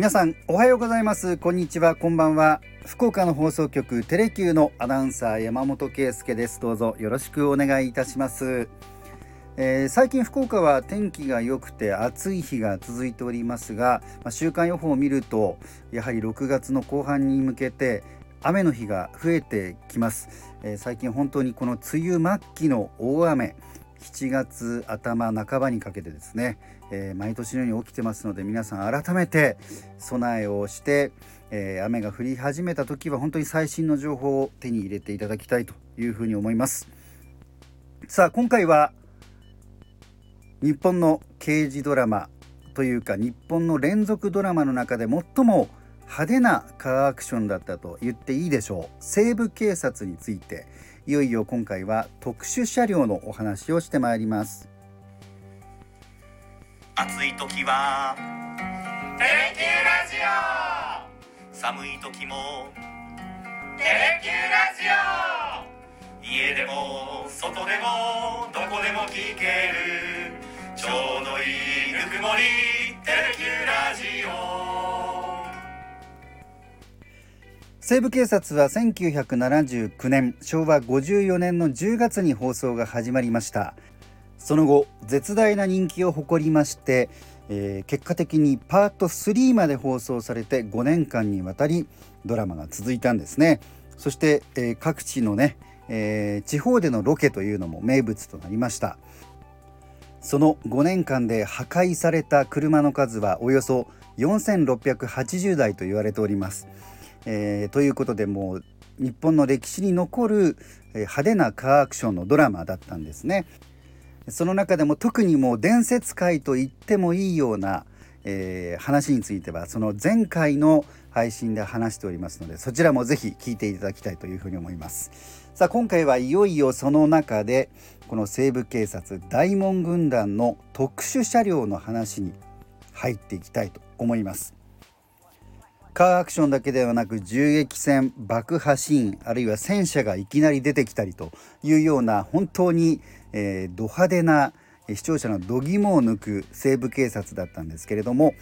皆さんおはようございます。こんにちは。こんばんは。福岡の放送局テレキューのアナウンサー山本圭介です。どうぞよろしくお願いいたします、えー、最近福岡は天気が良くて暑い日が続いておりますが、まあ、週間予報を見るとやはり6月の後半に向けて雨の日が増えてきます、えー、最近本当にこの梅雨末期の大雨7月頭半ばにかけてですね、えー、毎年のように起きてますので皆さん改めて備えをして、えー、雨が降り始めた時は本当に最新の情報を手に入れていただきたいというふうに思います。さあ今回は日本の刑事ドラマというか日本の連続ドラマの中で最も派手なカーアクションだったと言っていいでしょう。西部警察についていよいよ今回は特殊車両のお話をしてまいります。暑い時はテレキューラジオ。寒い時もテレキューラジオ。家でも外でもどこでも聞けるちょうどいいぬくもりテレキューラジオ西部警察は1979年昭和54年の10月に放送が始まりました。その後絶大な人気を誇りまして、えー、結果的にパート3まで放送されて5年間にわたりドラマが続いたんですね。そして、えー、各地のね、えー、地方でのロケというのも名物となりました。その5年間で破壊された車の数はおよそ4680台と言われております。えー、ということでもう日本の歴史に残る派手なカーアクションのドラマだったんですね。その中でも特にもう伝説界と言ってもいいような、えー、話についてはその前回の配信で話しておりますのでそちらもぜひ聞いていただきたいというふうに思いますさあ今回はいよいよその中でこの西部警察大門軍団の特殊車両の話に入っていきたいと思いますカーアクションだけではなく銃撃戦爆破シーンあるいは戦車がいきなり出てきたりというような本当に、えー、ド派手な視聴者の度肝を抜く西部警察だったんですけれども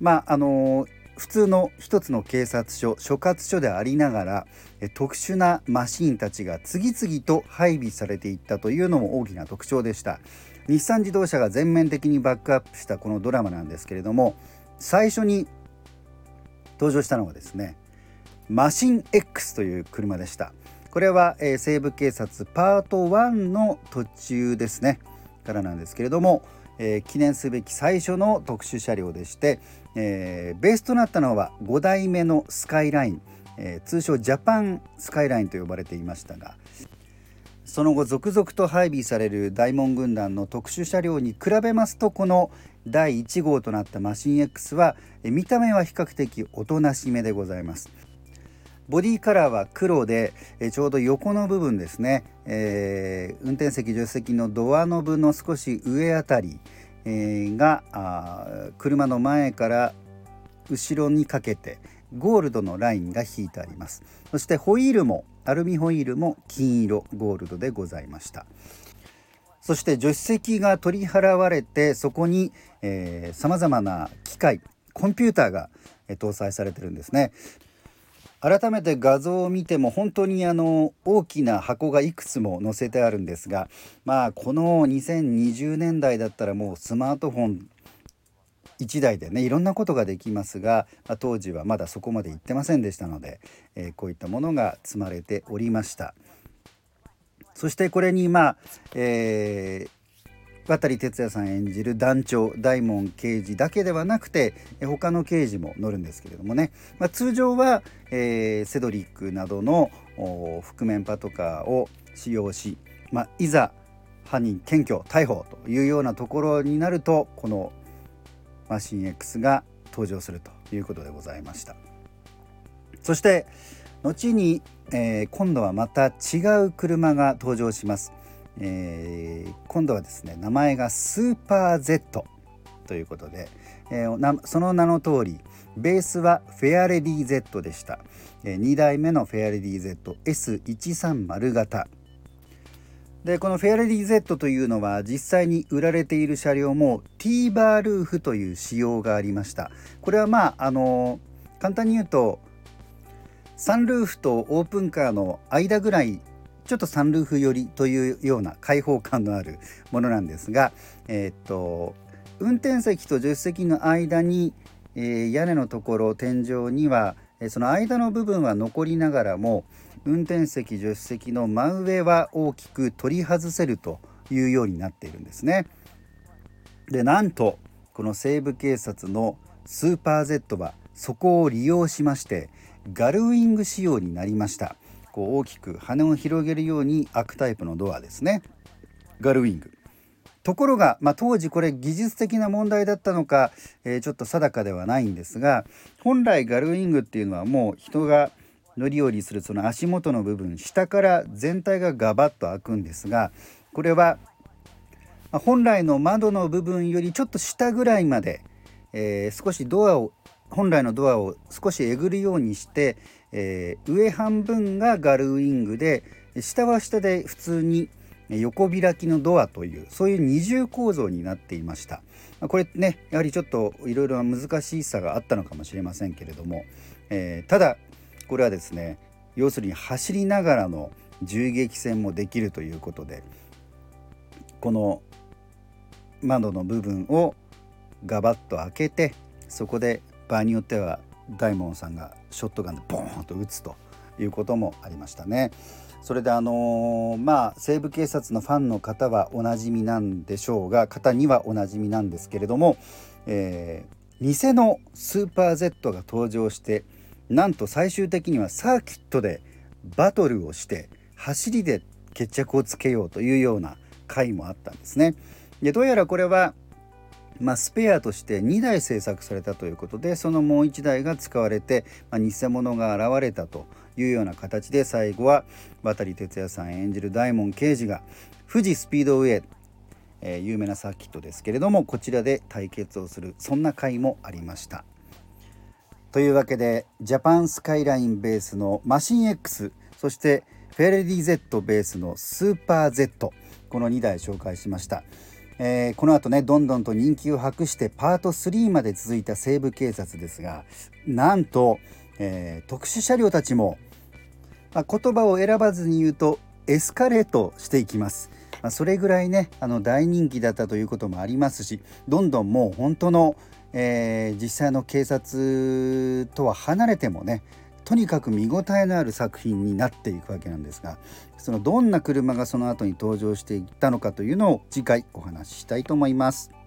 まああのー、普通の一つの警察署所轄署でありながら特殊なマシンたちが次々と配備されていったというのも大きな特徴でした。日産自動車が全面的にバックアップしたこのドラマなんですけれども最初に登場したのがですねマシン X という車でした。これは、えー、西部警察パート1の途中ですねからなんですけれども、えー、記念すべき最初の特殊車両でして、えー、ベースとなったのは5代目のスカイライン、え通称ジャパンスカイラインと呼ばれていましたがその後続々と配備される大門軍団の特殊車両に比べますとこの第1号となったマシン X は見た目は比較的おとなしめでございます。ボディカラーは黒でちょうど横の部分ですね、えー、運転席助手席のドアノブの少し上あたり、えー、が車の前から後ろにかけてゴールドのラインが引いてあります。そしてホイールもアルミホイールも金色ゴールドでございました。そして助手席が取り払われてそこにさまざまな機械コンピューターが、え搭載されてるんですね。改めて画像を見ても本当にあの大きな箱がいくつも載せてあるんですがまあこの2020年代だったらもうスマートフォン1台でねいろんなことができますが、まあ、当時はまだそこまで行ってませんでしたので、えー、こういったものが積まれておりました。そしてこれにまあ、えー、渡哲也さん演じる団長大門刑事だけではなくて他の刑事も乗るんですけれどもね、まあ、通常は、えー、セドリックなどの覆面パトカーを使用し、まあ、いざ犯人検挙逮捕というようなところになるとこのマシン X が登場するということでございました。そして後に、えー、今度はまた違う車が登場します、えー、今度はですね名前がスーパー Z ということで、えー、その名の通りベースはフェアレディ Z でした、えー、2代目のフェアレディ ZS130 型。でこのフェアレディ Z というのは実際に売られている車両も T バールーフという仕様がありました。これはまああの簡単に言うとサンルーフとオープンカーの間ぐらいちょっとサンルーフ寄りというような開放感のあるものなんですが、えー、っと運転席と助手席の間に、えー、屋根のところ天井にはその間の部分は残りながらも運転席助手席の真上は大きく取り外せるというようになっているんですね。でなんとこの西部警察のスーパー Z はそこを利用しましてガルウィング仕様になりましたこう大きく羽を広げるように開くタイプのドアですね。ガルウィング。ところが、まあ、当時これ技術的な問題だったのか、えー、ちょっと定かではないんですが本来ガルウィングっていうのはもう人が乗り降りするその足元の部分下から全体がガバッと開くんですがこれは本来の窓の部分よりちょっと下ぐらいまで、えー、少しドアを本来のドアを少しえぐるようにして、えー、上半分がガルウィングで下は下で普通に横開きのドアというそういう二重構造になっていました。これねやはりちょっといろいろ難しさがあったのかもしれませんけれども、えー、ただこれはですね要するに走りながらの銃撃戦もできるということでこの窓の部分をガバッと開けてそこで場合によっては大門さんがショットガンでボーンと撃つということもありましたね。それであのー、まあ西部警察のファンの方はおなじみなんでしょうが方にはおなじみなんですけれども、えー、偽のスーパー Z が登場してなんと最終的にはサーキットでバトルをして走りで決着をつけようというような回もあったんですね。でどうやらこれはまあ、スペアとして2台制作されたということでそのもう1台が使われて、まあ、偽物が現れたというような形で最後は渡哲也さん演じる大門刑事が富士スピードウェイ、えー、有名なサーキットですけれどもこちらで対決をするそんな回もありました。というわけでジャパンスカイラインベースのマシン X そしてフェレディ Z ベースのスーパー Z この2台紹介しました。えー、この後ねどんどんと人気を博してパート3まで続いた西部警察ですがなんと、えー、特殊車両たちも、まあ、言葉を選ばずに言うとエスカレートしていきます。まあ、それぐらいねあの大人気だったということもありますしどんどんもう本当の、えー、実際の警察とは離れてもねとにかく見応えのある作品になっていくわけなんですがそのどんな車がその後に登場していったのかというのを次回お話ししたいと思います。